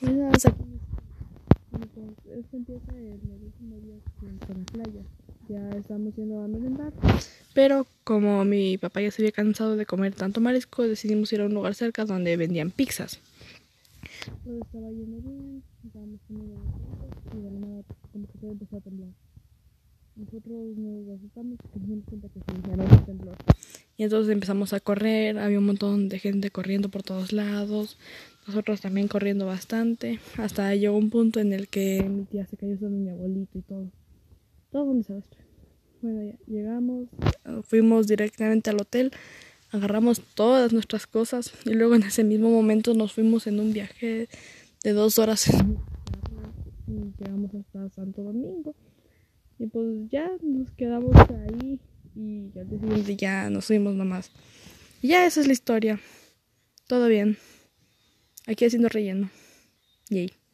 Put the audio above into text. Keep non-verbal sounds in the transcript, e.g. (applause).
Nada, aquí esto empieza el último día con la playa. Ya estamos yendo a merendar. Pero como mi papá ya se había cansado de comer tanto marisco, decidimos ir a un lugar cerca donde vendían pizzas. Todo estaba yendo bien, estábamos comiendo y de la nada como que todo empezó a temblar. Nosotros nos asustamos porque nos dimos cuenta que se. Y entonces empezamos a correr, había un montón de gente corriendo por todos lados, nosotros también corriendo bastante, hasta llegó un punto en el que mi tía se cayó sobre mi abuelito y todo. Todo un desastre. Bueno, ya llegamos, fuimos directamente al hotel, agarramos todas nuestras cosas y luego en ese mismo momento nos fuimos en un viaje de dos horas (laughs) y llegamos hasta Santo Domingo. Y pues ya nos quedamos ahí ya nos fuimos nomás. Y ya esa es la historia. Todo bien. Aquí haciendo relleno. Yay.